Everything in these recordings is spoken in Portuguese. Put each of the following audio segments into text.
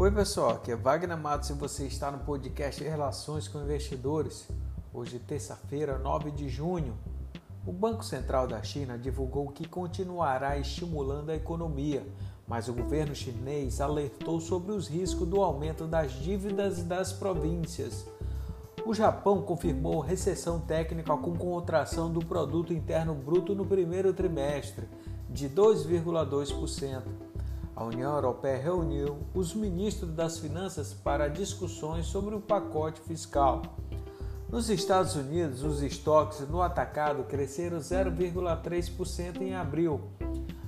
Oi pessoal, aqui é Wagner Matos e você está no podcast Relações com Investidores. Hoje, terça-feira, 9 de junho, o Banco Central da China divulgou que continuará estimulando a economia, mas o governo chinês alertou sobre os riscos do aumento das dívidas das províncias. O Japão confirmou recessão técnica com contração do produto interno bruto no primeiro trimestre de 2,2%. A União Europeia reuniu os ministros das Finanças para discussões sobre o pacote fiscal. Nos Estados Unidos, os estoques no atacado cresceram 0,3% em abril.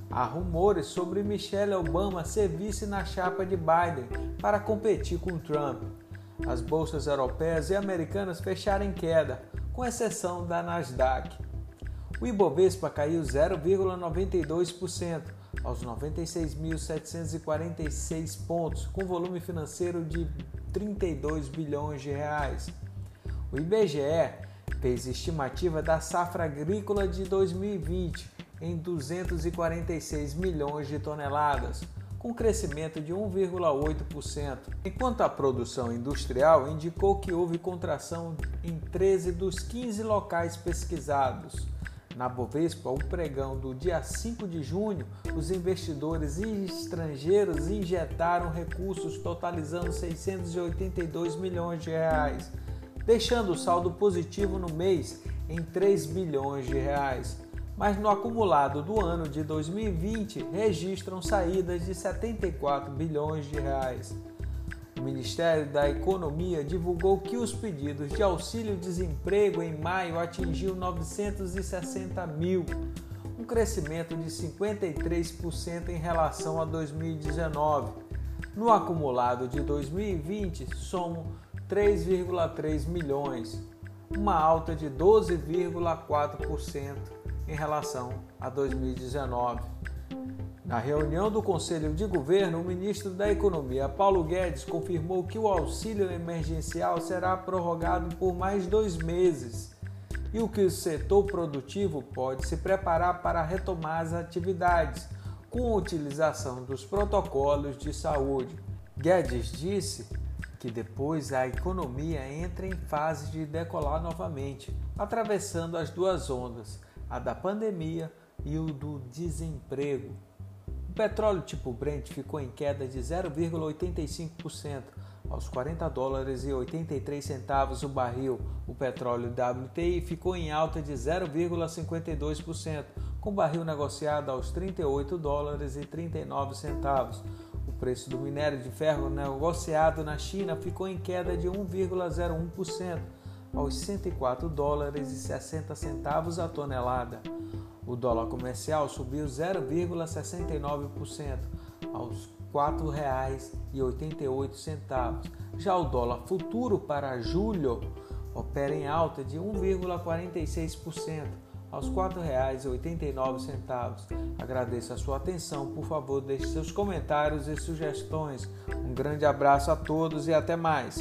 Há rumores sobre Michelle Obama ser vice na chapa de Biden para competir com Trump. As bolsas europeias e americanas fecharam em queda, com exceção da Nasdaq. O Ibovespa caiu 0,92% aos 96.746 pontos, com volume financeiro de 32 bilhões de reais. O IBGE fez estimativa da safra agrícola de 2020 em 246 milhões de toneladas, com crescimento de 1,8%, enquanto a produção industrial indicou que houve contração em 13 dos 15 locais pesquisados. Na Bovespa, o pregão do dia 5 de junho, os investidores estrangeiros injetaram recursos totalizando 682 milhões de reais, deixando o saldo positivo no mês em 3 bilhões de reais. Mas no acumulado do ano de 2020 registram saídas de 74 bilhões de reais. Ministério da Economia divulgou que os pedidos de auxílio-desemprego em maio atingiu 960 mil, um crescimento de 53% em relação a 2019. No acumulado de 2020, somam 3,3 milhões, uma alta de 12,4% em relação a 2019. Na reunião do Conselho de Governo, o ministro da Economia, Paulo Guedes, confirmou que o auxílio emergencial será prorrogado por mais dois meses e o que o setor produtivo pode se preparar para retomar as atividades com a utilização dos protocolos de saúde. Guedes disse que depois a economia entra em fase de decolar novamente, atravessando as duas ondas, a da pandemia e o do desemprego. O petróleo tipo Brent ficou em queda de 0,85% aos 40 dólares e 83 centavos o barril. O petróleo WTI ficou em alta de 0,52%, com o barril negociado aos 38 dólares e 39 centavos. O preço do minério de ferro negociado na China ficou em queda de 1,01% aos 104 dólares e 60 centavos a tonelada. O dólar comercial subiu 0,69% aos R$ 4,88. Já o dólar futuro para julho opera em alta de 1,46% aos R$ 4,89. Agradeço a sua atenção. Por favor, deixe seus comentários e sugestões. Um grande abraço a todos e até mais.